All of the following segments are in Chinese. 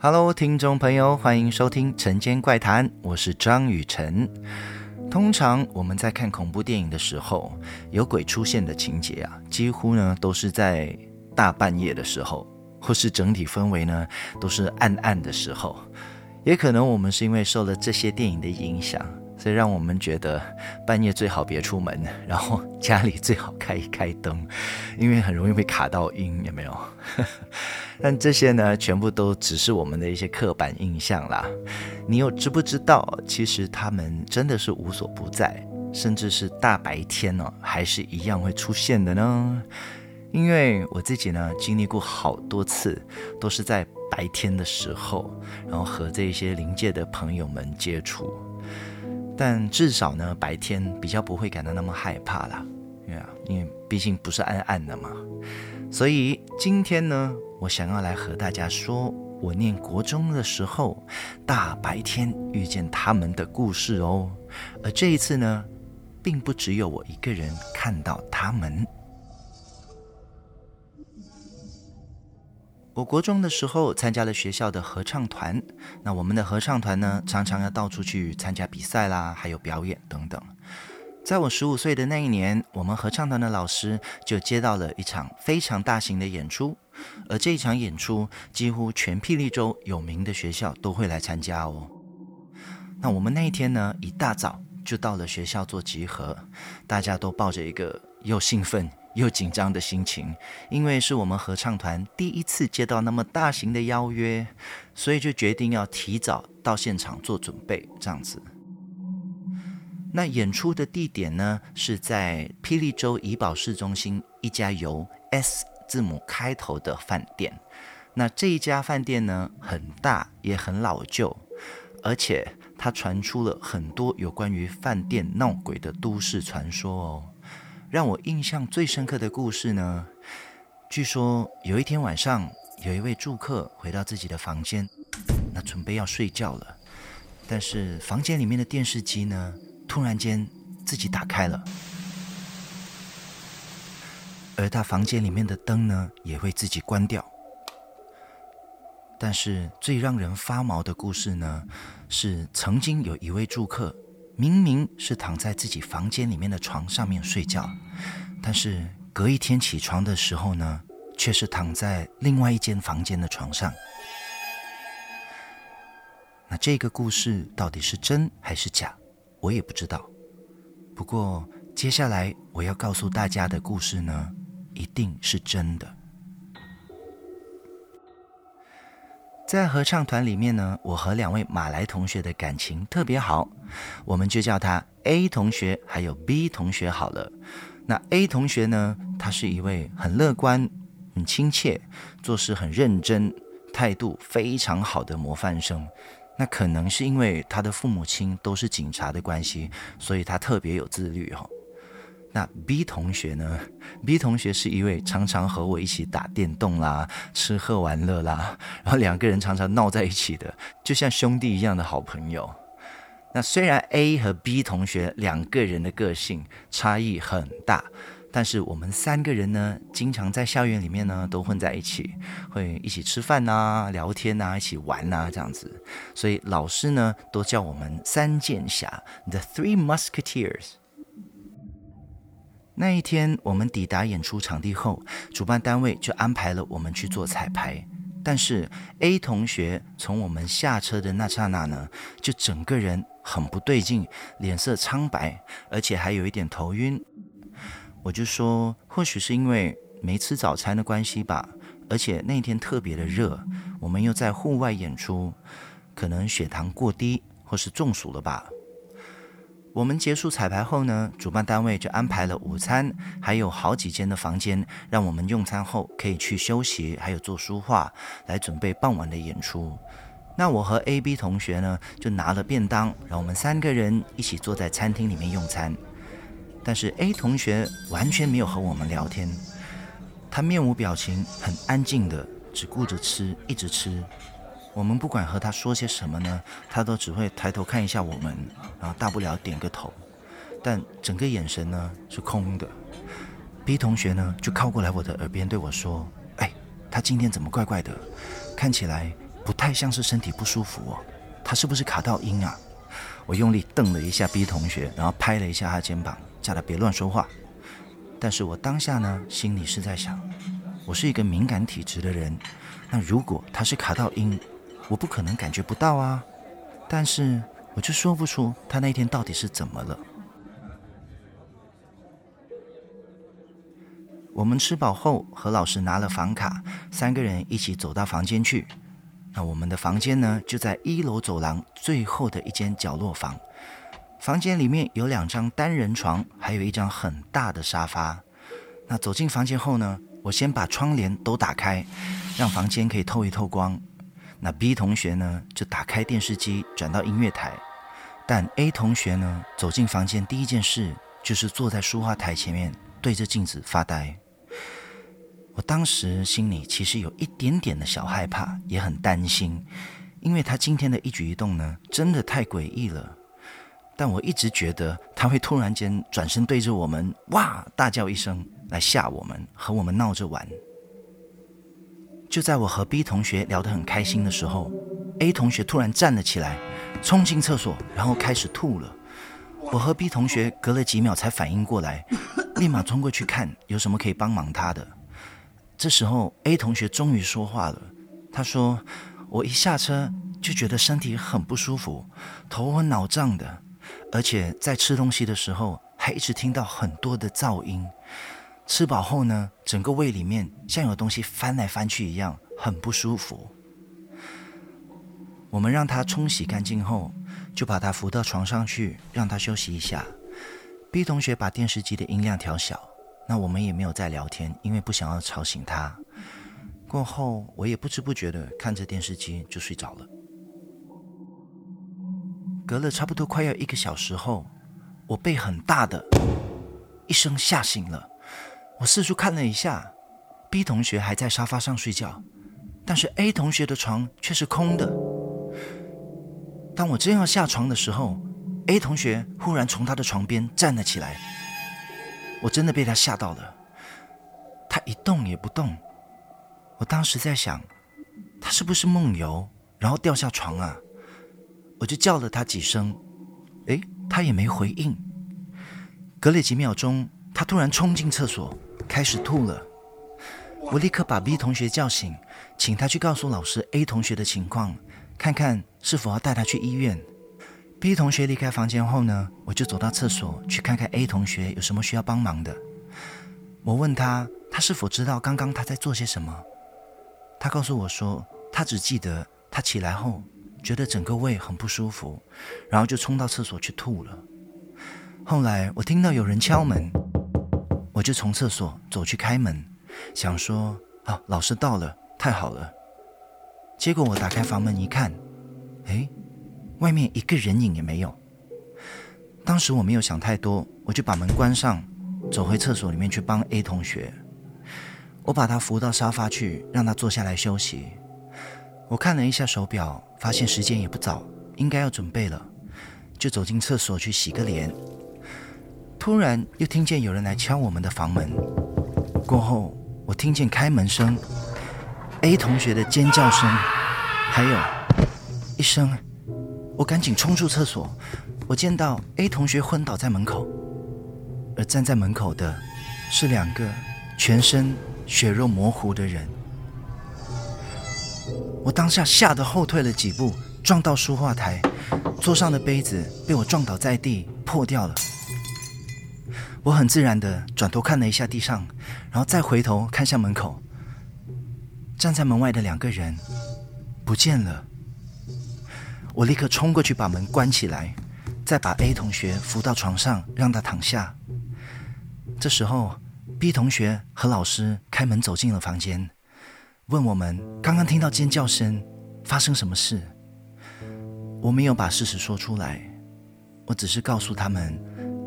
Hello，听众朋友，欢迎收听《晨间怪谈》，我是张雨晨。通常我们在看恐怖电影的时候，有鬼出现的情节啊，几乎呢都是在大半夜的时候，或是整体氛围呢都是暗暗的时候。也可能我们是因为受了这些电影的影响。所以让我们觉得半夜最好别出门，然后家里最好开一开灯，因为很容易被卡到音，有没有？但这些呢，全部都只是我们的一些刻板印象啦。你又知不知道，其实他们真的是无所不在，甚至是大白天呢，还是一样会出现的呢？因为我自己呢，经历过好多次，都是在白天的时候，然后和这些灵界的朋友们接触。但至少呢，白天比较不会感到那么害怕啦，因为毕竟不是暗暗的嘛。所以今天呢，我想要来和大家说，我念国中的时候，大白天遇见他们的故事哦。而这一次呢，并不只有我一个人看到他们。我国中的时候参加了学校的合唱团，那我们的合唱团呢，常常要到处去参加比赛啦，还有表演等等。在我十五岁的那一年，我们合唱团的老师就接到了一场非常大型的演出，而这一场演出几乎全霹雳州有名的学校都会来参加哦。那我们那一天呢，一大早就到了学校做集合，大家都抱着一个又兴奋又紧张的心情，因为是我们合唱团第一次接到那么大型的邀约，所以就决定要提早到现场做准备，这样子。那演出的地点呢，是在霹雳州怡保市中心一家由 S 字母开头的饭店。那这一家饭店呢，很大也很老旧，而且它传出了很多有关于饭店闹鬼的都市传说哦。让我印象最深刻的故事呢，据说有一天晚上，有一位住客回到自己的房间，那准备要睡觉了，但是房间里面的电视机呢，突然间自己打开了，而他房间里面的灯呢，也会自己关掉。但是最让人发毛的故事呢，是曾经有一位住客。明明是躺在自己房间里面的床上面睡觉，但是隔一天起床的时候呢，却是躺在另外一间房间的床上。那这个故事到底是真还是假，我也不知道。不过接下来我要告诉大家的故事呢，一定是真的。在合唱团里面呢，我和两位马来同学的感情特别好，我们就叫他 A 同学还有 B 同学好了。那 A 同学呢，他是一位很乐观、很亲切、做事很认真、态度非常好的模范生。那可能是因为他的父母亲都是警察的关系，所以他特别有自律哈。那 B 同学呢？B 同学是一位常常和我一起打电动啦、吃喝玩乐啦，然后两个人常常闹在一起的，就像兄弟一样的好朋友。那虽然 A 和 B 同学两个人的个性差异很大，但是我们三个人呢，经常在校园里面呢都混在一起，会一起吃饭呐、聊天呐、一起玩呐这样子，所以老师呢都叫我们三剑侠 The Three Musketeers。那一天，我们抵达演出场地后，主办单位就安排了我们去做彩排。但是 A 同学从我们下车的那刹那呢，就整个人很不对劲，脸色苍白，而且还有一点头晕。我就说，或许是因为没吃早餐的关系吧，而且那天特别的热，我们又在户外演出，可能血糖过低或是中暑了吧。我们结束彩排后呢，主办单位就安排了午餐，还有好几间的房间，让我们用餐后可以去休息，还有做书画，来准备傍晚的演出。那我和 A、B 同学呢，就拿了便当，让我们三个人一起坐在餐厅里面用餐。但是 A 同学完全没有和我们聊天，他面无表情，很安静的，只顾着吃，一直吃。我们不管和他说些什么呢，他都只会抬头看一下我们，然后大不了点个头，但整个眼神呢是空的。B 同学呢就靠过来我的耳边对我说：“哎，他今天怎么怪怪的？看起来不太像是身体不舒服哦，他是不是卡到音啊？我用力瞪了一下 B 同学，然后拍了一下他肩膀，叫他别乱说话。但是我当下呢，心里是在想，我是一个敏感体质的人，那如果他是卡到音，我不可能感觉不到啊。但是我就说不出他那天到底是怎么了。我们吃饱后，何老师拿了房卡，三个人一起走到房间去。那我们的房间呢，就在一楼走廊最后的一间角落房。房间里面有两张单人床，还有一张很大的沙发。那走进房间后呢，我先把窗帘都打开，让房间可以透一透光。那 B 同学呢，就打开电视机转到音乐台。但 A 同学呢，走进房间第一件事就是坐在书画台前面对着镜子发呆。我当时心里其实有一点点的小害怕，也很担心，因为他今天的一举一动呢，真的太诡异了。但我一直觉得他会突然间转身对着我们哇大叫一声来吓我们，和我们闹着玩。就在我和 B 同学聊得很开心的时候，A 同学突然站了起来，冲进厕所，然后开始吐了。我和 B 同学隔了几秒才反应过来，立马冲过去看有什么可以帮忙他的。这时候 A 同学终于说话了，他说：“我一下车就觉得身体很不舒服，头昏脑胀的。”而且在吃东西的时候，还一直听到很多的噪音。吃饱后呢，整个胃里面像有东西翻来翻去一样，很不舒服。我们让他冲洗干净后，就把他扶到床上去，让他休息一下。B 同学把电视机的音量调小，那我们也没有再聊天，因为不想要吵醒他。过后，我也不知不觉的看着电视机就睡着了。隔了差不多快要一个小时后，我被很大的一声吓醒了。我四处看了一下，B 同学还在沙发上睡觉，但是 A 同学的床却是空的。当我正要下床的时候，A 同学忽然从他的床边站了起来，我真的被他吓到了。他一动也不动。我当时在想，他是不是梦游，然后掉下床啊？我就叫了他几声，诶，他也没回应。隔了几秒钟，他突然冲进厕所，开始吐了。我立刻把 B 同学叫醒，请他去告诉老师 A 同学的情况，看看是否要带他去医院。B 同学离开房间后呢，我就走到厕所去看看 A 同学有什么需要帮忙的。我问他，他是否知道刚刚他在做些什么？他告诉我说，他只记得他起来后。觉得整个胃很不舒服，然后就冲到厕所去吐了。后来我听到有人敲门，我就从厕所走去开门，想说：“啊，老师到了，太好了。”结果我打开房门一看，哎，外面一个人影也没有。当时我没有想太多，我就把门关上，走回厕所里面去帮 A 同学。我把他扶到沙发去，让他坐下来休息。我看了一下手表，发现时间也不早，应该要准备了，就走进厕所去洗个脸。突然又听见有人来敲我们的房门，过后我听见开门声、A 同学的尖叫声，还有一声，我赶紧冲出厕所。我见到 A 同学昏倒在门口，而站在门口的是两个全身血肉模糊的人。我当下吓得后退了几步，撞到书画台，桌上的杯子被我撞倒在地，破掉了。我很自然地转头看了一下地上，然后再回头看向门口，站在门外的两个人不见了。我立刻冲过去把门关起来，再把 A 同学扶到床上，让他躺下。这时候，B 同学和老师开门走进了房间。问我们刚刚听到尖叫声，发生什么事？我没有把事实说出来，我只是告诉他们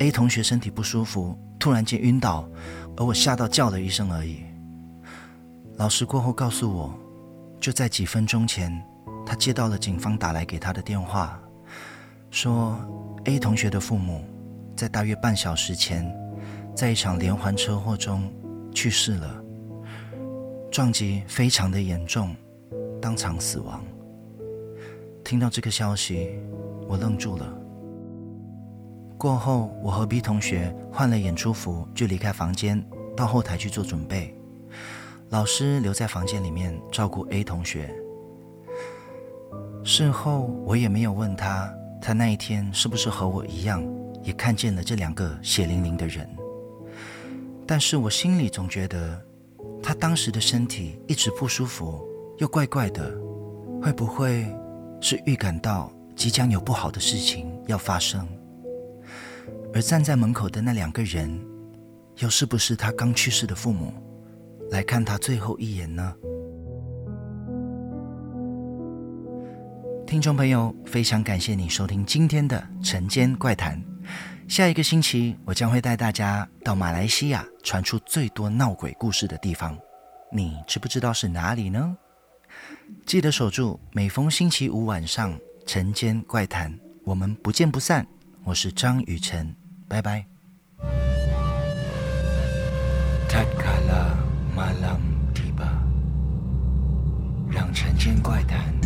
，A 同学身体不舒服，突然间晕倒，而我吓到叫了一声而已。老师过后告诉我，就在几分钟前，他接到了警方打来给他的电话，说 A 同学的父母在大约半小时前，在一场连环车祸中去世了。撞击非常的严重，当场死亡。听到这个消息，我愣住了。过后，我和 B 同学换了演出服，就离开房间，到后台去做准备。老师留在房间里面照顾 A 同学。事后，我也没有问他，他那一天是不是和我一样，也看见了这两个血淋淋的人。但是我心里总觉得，他当时的身体一直不舒服，又怪怪的，会不会是预感到即将有不好的事情要发生？而站在门口的那两个人，又是不是他刚去世的父母，来看他最后一眼呢？听众朋友，非常感谢你收听今天的《晨间怪谈》。下一个星期，我将会带大家到马来西亚传出最多闹鬼故事的地方，你知不知道是哪里呢？记得守住每逢星期五晚上《晨间怪谈》，我们不见不散。我是张雨晨。拜拜。让辰间怪谈